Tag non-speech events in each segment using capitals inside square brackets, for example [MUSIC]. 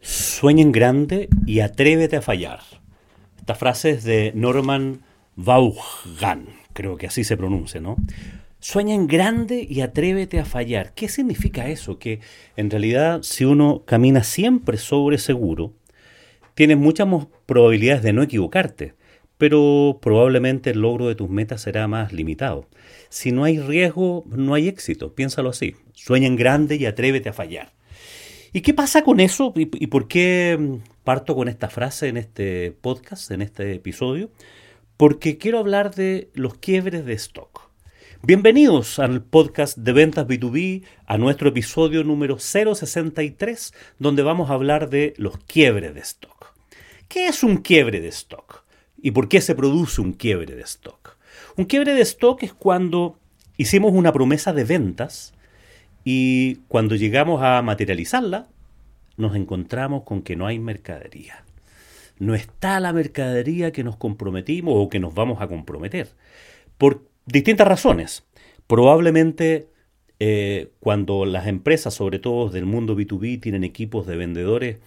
Sueña en grande y atrévete a fallar. Esta frase es de Norman Vaughan, creo que así se pronuncia, ¿no? Sueña en grande y atrévete a fallar. ¿Qué significa eso? Que en realidad si uno camina siempre sobre seguro, tienes muchas probabilidades de no equivocarte, pero probablemente el logro de tus metas será más limitado. Si no hay riesgo, no hay éxito. Piénsalo así. Sueña en grande y atrévete a fallar. ¿Y qué pasa con eso? ¿Y, y por qué mm, parto con esta frase en este podcast, en este episodio? Porque quiero hablar de los quiebres de stock. Bienvenidos al podcast de ventas B2B, a nuestro episodio número 063, donde vamos a hablar de los quiebres de stock. ¿Qué es un quiebre de stock? ¿Y por qué se produce un quiebre de stock? Un quiebre de stock es cuando hicimos una promesa de ventas y cuando llegamos a materializarla, nos encontramos con que no hay mercadería. No está la mercadería que nos comprometimos o que nos vamos a comprometer. Por distintas razones. Probablemente eh, cuando las empresas, sobre todo del mundo B2B, tienen equipos de vendedores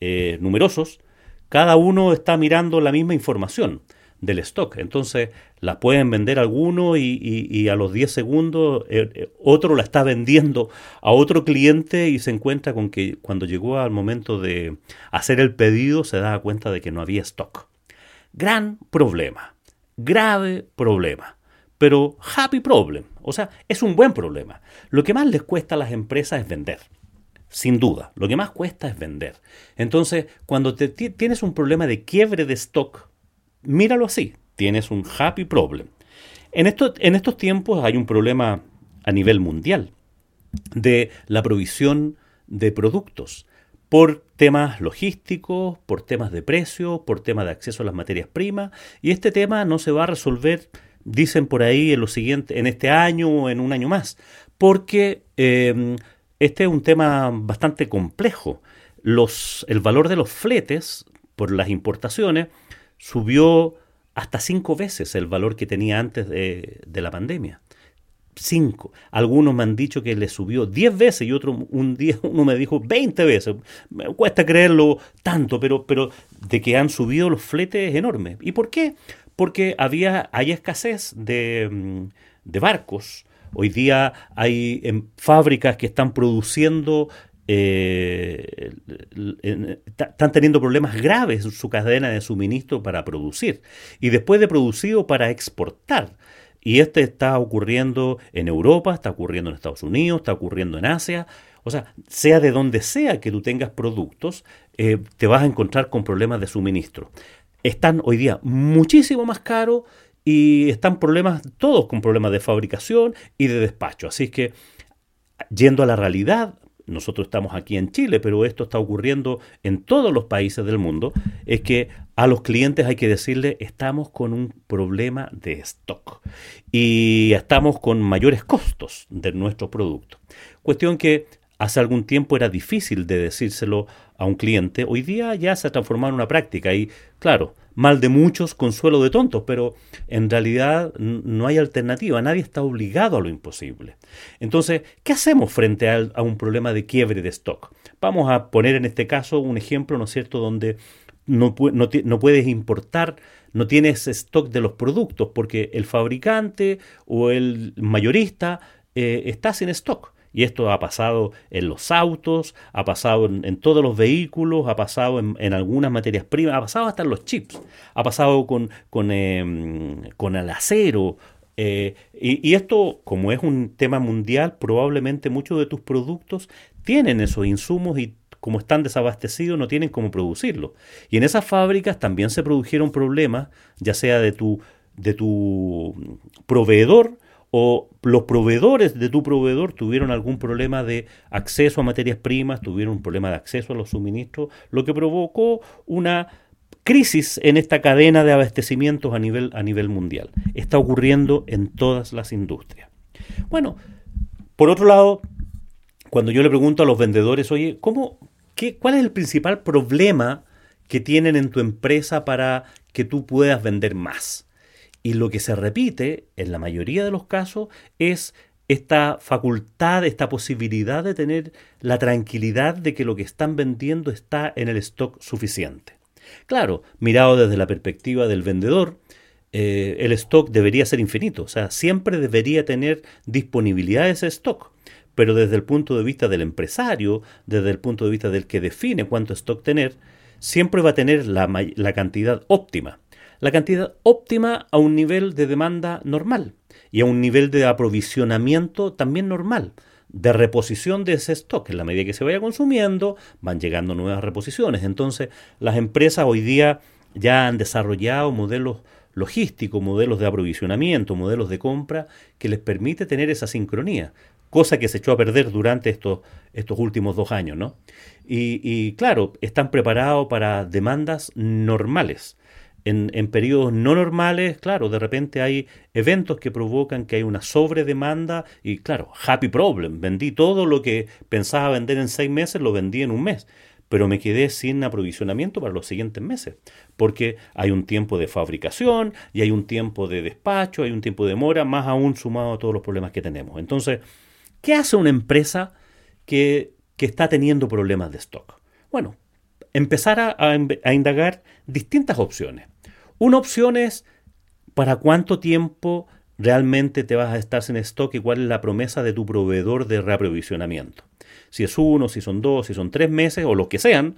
eh, numerosos, cada uno está mirando la misma información del stock. Entonces, la pueden vender alguno y, a los 10 segundos eh, eh, otro la está vendiendo a otro cliente y se encuentra con que cuando llegó al momento de hacer el pedido se da cuenta de que no había stock. Gran problema, grave problema, pero happy problem, o sea, es un buen problema. Lo que más les cuesta a las empresas es vender. Sin duda, lo que más cuesta es vender. Entonces, cuando te- ti- tienes un problema de quiebre de stock, míralo así, tienes un happy problem. En, en estos tiempos hay un problema a nivel mundial de la provisión de productos por temas logísticos, por temas de precio, por temas de acceso a las materias primas, y este tema no se va a resolver, dicen por ahí, en, lo siguiente, en este año o en un año más, porque eh, este es un tema bastante complejo. Los, el valor de los fletes por las importaciones subió hasta cinco veces el valor que tenía antes de, de la pandemia. Cinco. Algunos me han dicho que le subió 10 veces y otro un día [LAUGHS] uno me dijo 20 veces. Me cuesta creerlo tanto, pero, pero de que han subido los fletes es enorme. ¿Y por qué? Porque había, hay escasez de, mm, de barcos. Hoy día hay em, fábricas que están produciendo eh, en- están teniendo problemas graves en su cadena de suministro para producir y después de producido para exportar. Y este está ocurriendo en Europa, está ocurriendo en Estados Unidos, está ocurriendo en Asia. O sea, sea de donde sea que tú tengas productos, eh, te vas a encontrar con problemas de suministro. Están hoy día muchísimo más caros y están problemas, todos con problemas de fabricación y de despacho. Así que yendo a la realidad, nosotros estamos aquí en Chile, pero esto está ocurriendo en todos los países del mundo, es que a los clientes hay que decirle, estamos con un problema de stock y estamos con mayores costos de nuestro producto. Cuestión que hace algún tiempo era difícil de decírselo a un cliente, hoy día ya se ha transformado en una práctica y claro, mal de muchos, consuelo de tontos, pero en realidad no hay alternativa, nadie está obligado a lo imposible. Entonces, ¿qué hacemos frente a, un problema de quiebre de stock? Vamos a poner en este caso un ejemplo, ¿no es cierto?, donde no puedes importar, no tienes stock de los productos porque el fabricante o el mayorista eh, está sin stock. Y esto ha pasado en los autos, ha pasado en, en todos los vehículos, ha pasado en, en algunas materias primas, ha pasado hasta en los chips, ha pasado con, con, em, con el acero. eh, y, y esto, como es un tema mundial, probablemente muchos de tus productos tienen esos insumos y como están desabastecidos no tienen cómo producirlo. Y en esas fábricas también se produjeron problemas, ya sea de tu, de tu proveedor o los proveedores de tu proveedor tuvieron algún problema de acceso a materias primas, tuvieron un problema de acceso a los suministros, lo que provocó una crisis en esta cadena de abastecimientos a nivel, a nivel mundial. Está ocurriendo en todas las industrias. Bueno, por otro lado, cuando yo le pregunto a los vendedores, oye, ¿cómo, qué, ¿cuál es el principal problema que tienen en tu empresa para que tú puedas vender más? Y lo que se repite en la mayoría de los casos es esta facultad, esta posibilidad de tener la tranquilidad de que lo que están vendiendo está en el stock suficiente. Claro, mirado desde la perspectiva del vendedor, eh, el stock debería ser infinito, o sea, siempre debería tener disponibilidad ese stock. Pero desde el punto de vista del empresario, desde el punto de vista del que define cuánto stock tener, siempre va a tener la cantidad óptima. La cantidad óptima a un nivel de demanda normal y a un nivel de aprovisionamiento también normal, de reposición de ese stock. En la medida que se vaya consumiendo, van llegando nuevas reposiciones. Entonces, las empresas hoy día ya han desarrollado modelos logísticos, modelos de aprovisionamiento, modelos de compra que les permite tener esa sincronía, cosa que se echó a perder durante estos, estos últimos dos años, ¿no? Y, y claro, están preparados para demandas normales en, en, periodos no normales, claro, de repente hay eventos que provocan que hay una sobredemanda y claro, happy problem, vendí todo lo que pensaba vender en seis meses, lo vendí en un mes, pero me quedé sin aprovisionamiento para los siguientes meses, porque hay un tiempo de fabricación y hay un tiempo de despacho, hay un tiempo de demora, más aún sumado a todos los problemas que tenemos. Entonces, ¿qué hace una empresa que, que está teniendo problemas de stock? Bueno, empezar a, a, a indagar distintas opciones. Una opción es para cuánto tiempo realmente te vas a estar sin stock y cuál es la promesa de tu proveedor de reaprovisionamiento. Si es uno, si son dos, si son tres meses o lo que sean,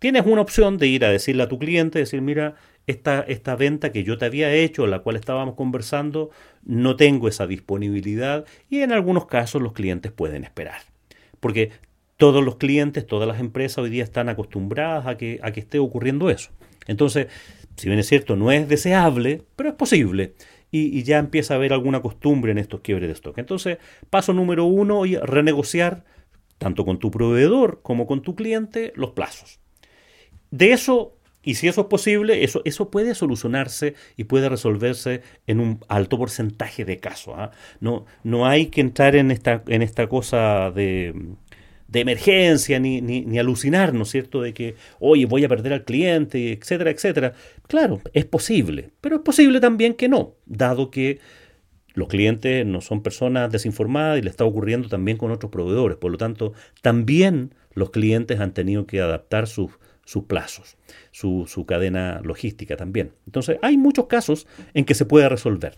tienes una opción de ir a decirle a tu cliente, decir, mira, esta, esta venta que yo te había hecho, la cual estábamos conversando, no tengo esa disponibilidad y en algunos casos los clientes pueden esperar. Porque todos los clientes, todas las empresas hoy día están acostumbradas a que, a que esté ocurriendo eso. Entonces, si bien es cierto, no es deseable, pero es posible. Y, ya empieza a haber alguna costumbre en estos quiebres de stock. Entonces, paso número uno, renegociar tanto con tu proveedor como con tu cliente los plazos. De eso, y si eso es posible, eso, eso puede solucionarse y puede resolverse en un alto porcentaje de casos. ¿eh? No, no hay que entrar en esta, en esta cosa de de emergencia, ni, ni, ni, alucinar, ¿no es cierto?, de que, oye, voy a perder al cliente, etcétera, etcétera. Claro, es posible, pero es posible también que no, dado que los clientes no son personas desinformadas y le está ocurriendo también con otros proveedores. Por lo tanto, también los clientes han tenido que adaptar sus, sus plazos, su, su cadena logística también. Entonces, hay muchos casos en que se puede resolver.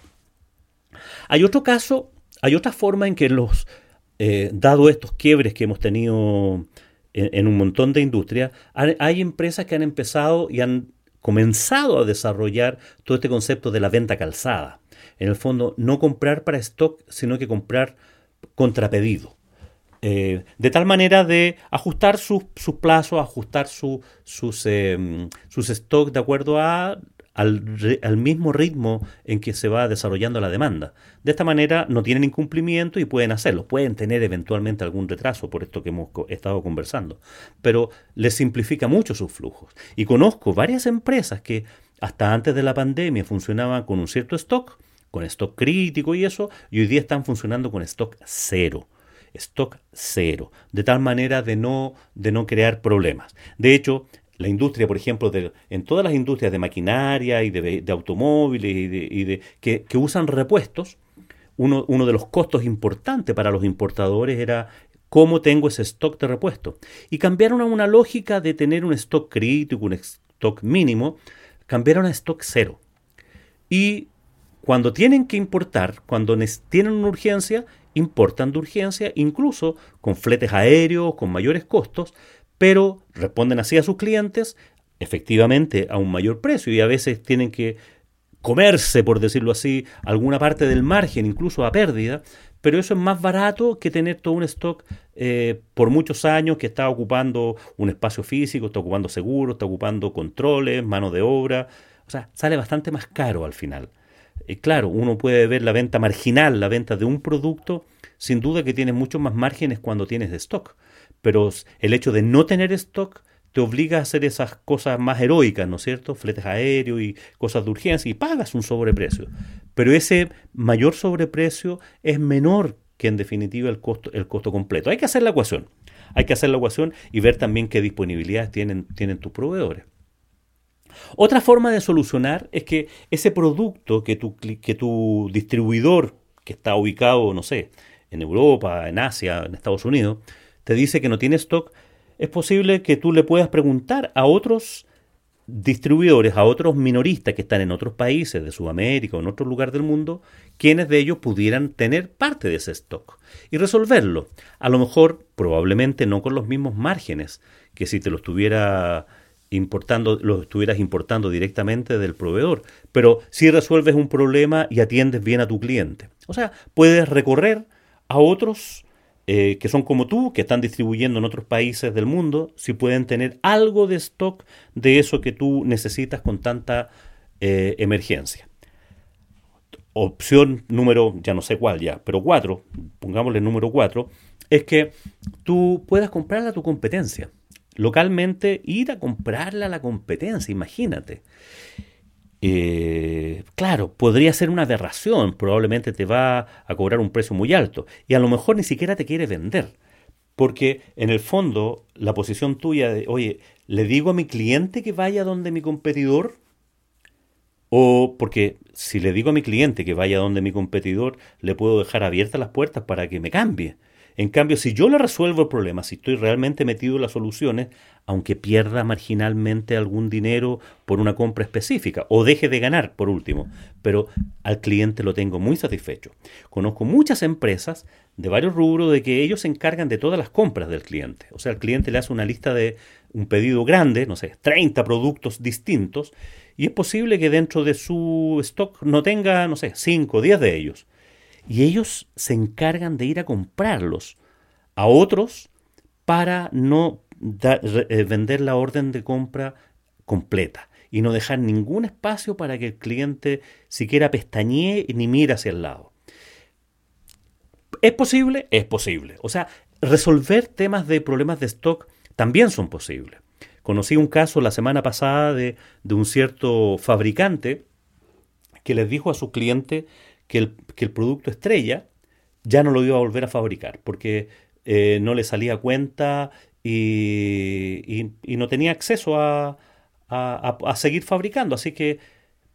Hay otro caso, hay otra forma en que los eh, dado estos quiebres que hemos tenido en, un montón de industrias, hay, empresas que han empezado y han comenzado a desarrollar todo este concepto de la venta calzada. En el fondo, no comprar para stock, sino que comprar contrapedido. Eh, de tal manera de ajustar sus, sus plazos, ajustar su, sus, eh, sus stocks de acuerdo a al, al, mismo ritmo en que se va desarrollando la demanda. De esta manera no tienen incumplimiento y pueden hacerlo. Pueden tener eventualmente algún retraso por esto que hemos estado conversando, pero les simplifica mucho sus flujos. Y conozco varias empresas que hasta antes de la pandemia funcionaban con un cierto stock, con stock crítico y eso, y hoy día están funcionando con stock cero stock cero, de tal manera de no, de no crear problemas. De hecho, la industria, por ejemplo, en todas las industrias de maquinaria y de, automóviles y de, que, usan repuestos, uno, uno, de los costos importantes para los importadores era cómo tengo ese stock de repuesto. Y cambiaron a una lógica de tener un stock crítico, un stock mínimo, cambiaron a stock cero. Y cuando tienen que importar, cuando tienen una urgencia, importan de urgencia, incluso con fletes aéreos, con mayores costos, pero responden así a sus clientes, efectivamente a un mayor precio y a veces tienen que comerse, por decirlo así, alguna parte del margen, incluso a pérdida, pero eso es más barato que tener todo un stock eh, por muchos años que está ocupando un espacio físico, está ocupando seguros, está ocupando controles, mano de obra, o sea, sale bastante más caro al final. Eh, claro, uno puede ver la venta marginal, la venta de un producto, sin duda que tiene muchos más márgenes cuando tienes de stock pero el hecho de no tener stock te obliga a hacer esas cosas más heroicas, ¿no es cierto? Fletes aéreos y cosas de urgencia y pagas un sobreprecio. Pero ese mayor sobreprecio es menor que en definitiva el costo, el costo completo. Hay que hacer la ecuación. Hay que hacer la ecuación y ver también qué disponibilidades tienen, tienen tus proveedores. Otra forma de solucionar es que ese producto que tu, que tu distribuidor, que está ubicado, no sé, en Europa, en Asia, en Estados Unidos, te dice que no tiene stock, es posible que tú le puedas preguntar a otros distribuidores, a otros minoristas que están en otros países de Sudamérica o en otro lugar del mundo, quienes de ellos pudieran tener parte de ese stock y resolverlo. A lo mejor, probablemente no con los mismos márgenes que si te lo estuviera importando, lo estuvieras importando directamente del proveedor, pero si resuelves un problema y atiendes bien a tu cliente. O sea, puedes recorrer a otros eh, que son como tú, que están distribuyendo en otros países del mundo, si pueden tener algo de stock de eso que tú necesitas con tanta eh, emergencia. Opción número, ya no sé cuál ya, pero cuatro, pongámosle número cuatro, es que tú puedas comprarla a tu competencia. Localmente, ir a comprarla a la competencia, imagínate. Eh, claro, podría ser una aberración, probablemente te va a cobrar un precio muy alto y a lo mejor ni siquiera te quiere vender. Porque en el fondo la posición tuya de, oye, ¿le digo a mi cliente que vaya donde mi competidor? O porque si le digo a mi cliente que vaya donde mi competidor, le puedo dejar abiertas las puertas para que me cambie. En cambio, si yo le resuelvo el problema, si estoy realmente metido en las soluciones, aunque pierda marginalmente algún dinero por una compra específica o deje de ganar, por último, pero al cliente lo tengo muy satisfecho. Conozco muchas empresas de varios rubros de que ellos se encargan de todas las compras del cliente. O sea, el cliente le hace una lista de un pedido grande, no sé, 30 productos distintos, y es posible que dentro de su stock no tenga, no sé, 5 o 10 de ellos y ellos se encargan de ir a comprarlos a otros para no eh, vender la orden de compra completa y no dejar ningún espacio para que el cliente siquiera pestañee ni mire hacia el lado. ¿Es posible? Es posible. O sea, resolver temas de problemas de stock también son posibles. Conocí un caso la semana pasada de, de un cierto fabricante que les dijo a su cliente que el, producto estrella ya no lo iba a volver a fabricar porque eh, no le salía cuenta y, no tenía acceso a, seguir fabricando. Así que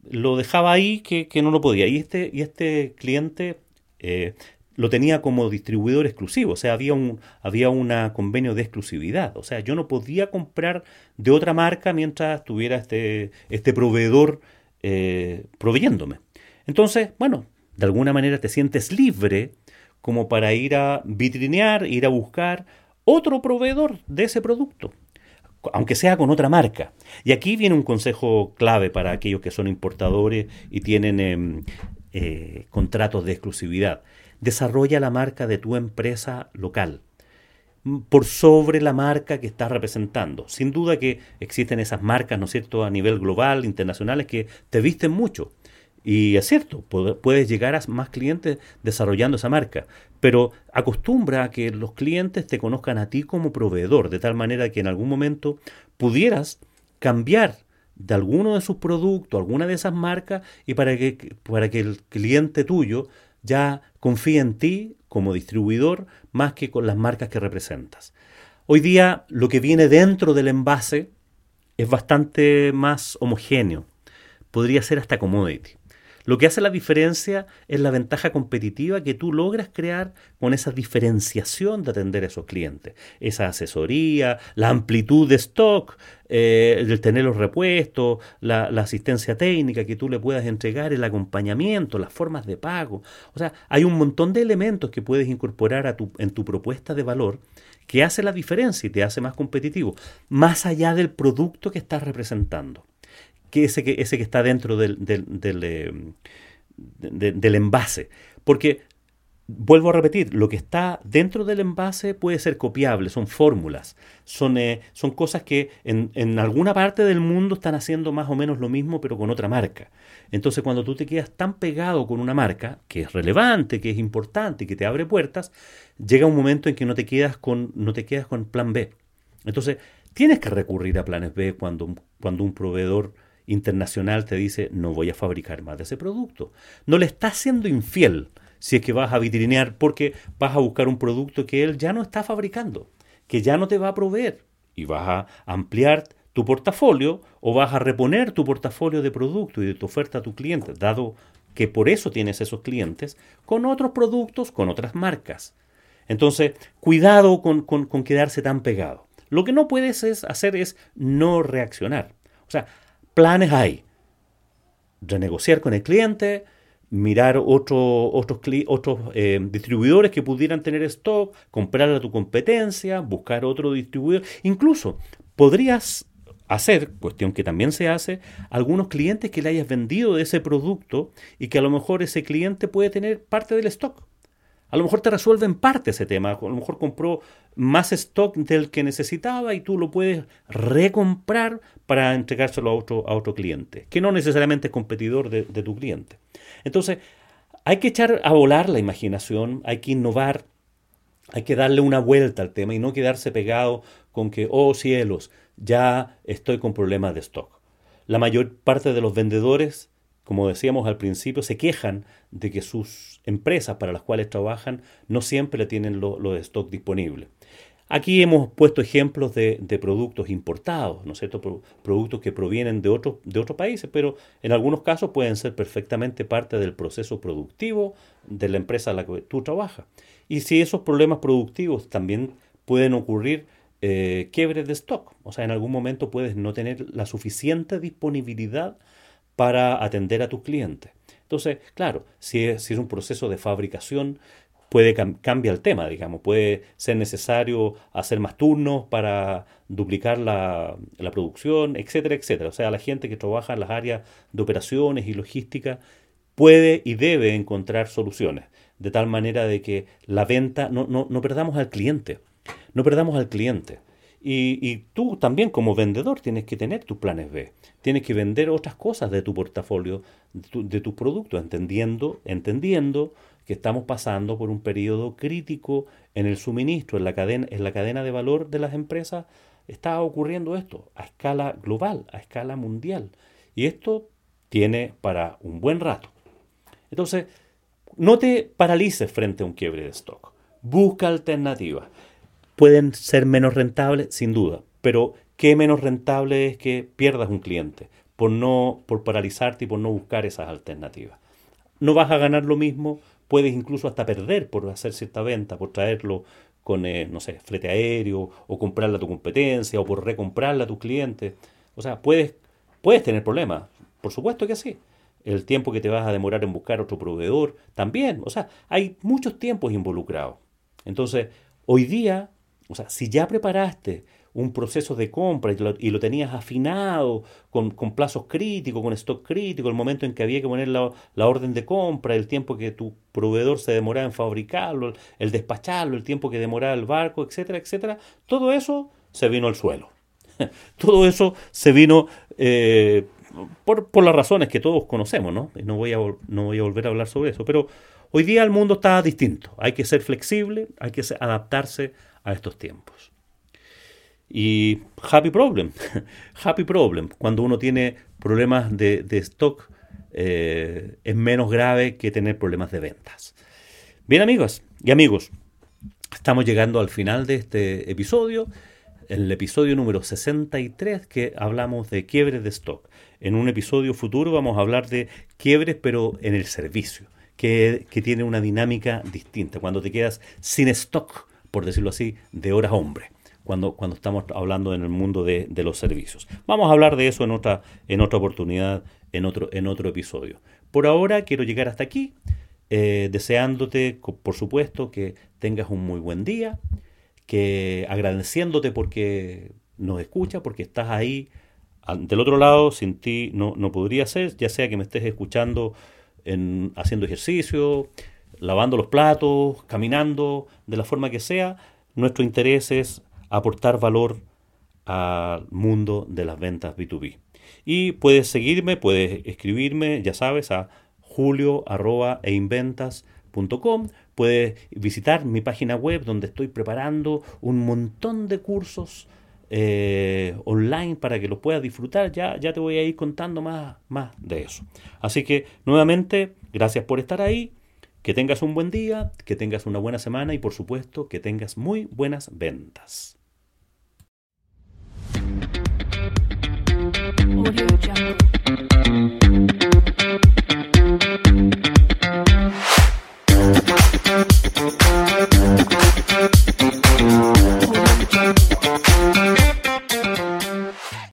lo dejaba ahí que, no lo podía. Y este, y este cliente eh, lo tenía como distribuidor exclusivo. O sea, había un había una convenio de exclusividad. O sea, yo no podía comprar de otra marca mientras tuviera este, este proveedor eh, proveyéndome. Entonces, bueno, de alguna manera te sientes libre como para ir a vitrinear, ir a buscar otro proveedor de ese producto, aunque sea con otra marca. Y aquí viene un consejo clave para aquellos que son importadores y tienen em, eh, contratos de exclusividad. Desarrolla la marca de tu empresa local por sobre la marca que estás representando. Sin duda que existen esas marcas, ¿no es cierto?, a nivel global, internacionales, que te visten mucho. Y es cierto, puedes llegar a más clientes desarrollando esa marca, pero acostumbra a que los clientes te conozcan a ti como proveedor, de tal manera que en algún momento pudieras cambiar de alguno de sus productos, alguna de esas marcas, y para que, para que el cliente tuyo ya confíe en ti como distribuidor más que con las marcas que representas. Hoy día lo que viene dentro del envase es bastante más homogéneo, podría ser hasta commodity. Lo que hace la diferencia es la ventaja competitiva que tú logras crear con esa diferenciación de atender a esos clientes. Esa asesoría, la amplitud de stock, eh, el tener los repuestos, la, asistencia técnica que tú le puedas entregar, el acompañamiento, las formas de pago. O sea, hay un montón de elementos que puedes incorporar a tu, en tu propuesta de valor que hace la diferencia y te hace más competitivo, más allá del producto que estás representando que ese que, está dentro del, del, eh, del, envase. Porque, vuelvo a repetir, lo que está dentro del envase puede ser copiable, son fórmulas, son, eh, son cosas que en, en, alguna parte del mundo están haciendo más o menos lo mismo, pero con otra marca. Entonces, cuando tú te quedas tan pegado con una marca, que es relevante, que es importante que te abre puertas, llega un momento en que no te quedas con, no te quedas con plan B. Entonces, tienes que recurrir a planes B cuando, cuando un proveedor internacional te dice no voy a fabricar más de ese producto. No le estás siendo infiel, si es que vas a vitrinear porque vas a buscar un producto que él ya no está fabricando, que ya no te va a proveer y vas a ampliar tu portafolio o vas a reponer tu portafolio de productos y de tu oferta a tu cliente, dado que por eso tienes esos clientes, con otros productos, con otras marcas. Entonces, cuidado con, con, con quedarse tan pegado. Lo que no puedes es hacer es no reaccionar. O sea, planes hay. Renegociar con el cliente, mirar otro, otros, otros eh, distribuidores que pudieran tener stock, comprar a tu competencia, buscar otro distribuidor. Incluso podrías hacer, cuestión que también se hace, algunos clientes que le hayas vendido de ese producto y que a lo mejor ese cliente puede tener parte del stock. A lo mejor te resuelve en parte ese tema, a lo mejor compró más stock del que necesitaba y tú lo puedes recomprar para entregárselo a otro, a otro cliente, que no necesariamente es competidor de, de tu cliente. Entonces, hay que echar a volar la imaginación, hay que innovar, hay que darle una vuelta al tema y no quedarse pegado con que, oh cielos, ya estoy con problemas de stock. La mayor parte de los vendedores, como decíamos al principio, se quejan de que sus empresas para las cuales trabajan no siempre tienen los lo stock disponible. Aquí hemos puesto ejemplos de, productos importados, ¿no es cierto? productos que provienen de, otros de otros países, pero en algunos casos pueden ser perfectamente parte del proceso productivo de la empresa a la que tú trabajas. Y si esos problemas productivos también pueden ocurrir eh, quiebres de stock. O sea, en algún momento puedes no tener la suficiente disponibilidad para atender a tus clientes. Entonces, claro, si es, un proceso de fabricación, puede cambiar el tema, digamos, puede ser necesario hacer más turnos para duplicar la, la, producción, etcétera, etcétera. O sea, la gente que trabaja en las áreas de operaciones y logística puede y debe encontrar soluciones, de tal manera de que la venta, no, no, no perdamos al cliente. No perdamos al cliente. Y, tú también como vendedor tienes que tener tus planes B. Tienes que vender otras cosas de tu portafolio, de tus productos, entendiendo, entendiendo que estamos pasando por un periodo crítico en el suministro, en la cadena, en la cadena de valor de las empresas. Está ocurriendo esto a escala global, a escala mundial. Y esto tiene para un buen rato. Entonces, no te paralices frente a un quiebre de stock. Busca alternativas pueden ser menos rentables, sin duda, pero ¿qué menos rentable es que pierdas un cliente por, no, por paralizarte y por no buscar esas alternativas? No vas a ganar lo mismo, puedes incluso hasta perder por hacer cierta venta, por traerlo con, eh, no sé, flete aéreo, o comprarla a tu competencia, o por recomprarla a tus clientes. O sea, puedes, puedes tener problemas, por supuesto que sí. El tiempo que te vas a demorar en buscar otro proveedor, también. O sea, hay muchos tiempos involucrados. Entonces, hoy día o sea, si ya preparaste un proceso de compra y lo, tenías afinado con, plazos críticos, con stock crítico, el momento en que había que poner la, orden de compra, el tiempo que tu proveedor se demoraba en fabricarlo, el despacharlo, el tiempo que demoraba el barco, etcétera, etcétera, todo eso se vino al suelo. [LAUGHS] todo eso se vino eh, por, por, las razones que todos conocemos, ¿no? No voy, a, no voy a volver a hablar sobre eso, pero hoy día el mundo está distinto. Hay que ser flexible, hay que adaptarse a estos tiempos. Y happy problem, [LAUGHS] happy problem, cuando uno tiene problemas de, stock eh, es menos grave que tener problemas de ventas. Bien amigos y amigos, estamos llegando al final de este episodio, el episodio número 63 que hablamos de quiebres de stock. En un episodio futuro vamos a hablar de quiebres pero en el servicio, que, que tiene una dinámica distinta, cuando te quedas sin stock por decirlo así, de horas hombre, cuando, cuando estamos hablando en el mundo de, los servicios. Vamos a hablar de eso en otra, en otra oportunidad, en otro, en otro episodio. Por ahora quiero llegar hasta aquí, eh, deseándote, por supuesto, que tengas un muy buen día, que agradeciéndote porque nos escucha, porque estás ahí del otro lado, sin ti no, no podría ser, ya sea que me estés escuchando en, haciendo ejercicio, lavando los platos, caminando, de la forma que sea, nuestro interés es aportar valor al mundo de las ventas B2B. Y puedes seguirme, puedes escribirme, ya sabes, a julio.einventas.com. Puedes visitar mi página web donde estoy preparando un montón de cursos eh, online para que los puedas disfrutar. Ya, ya te voy a ir contando más, más de eso. Así que nuevamente, gracias por estar ahí que tengas un buen día, que tengas una buena semana y por supuesto que tengas muy buenas ventas.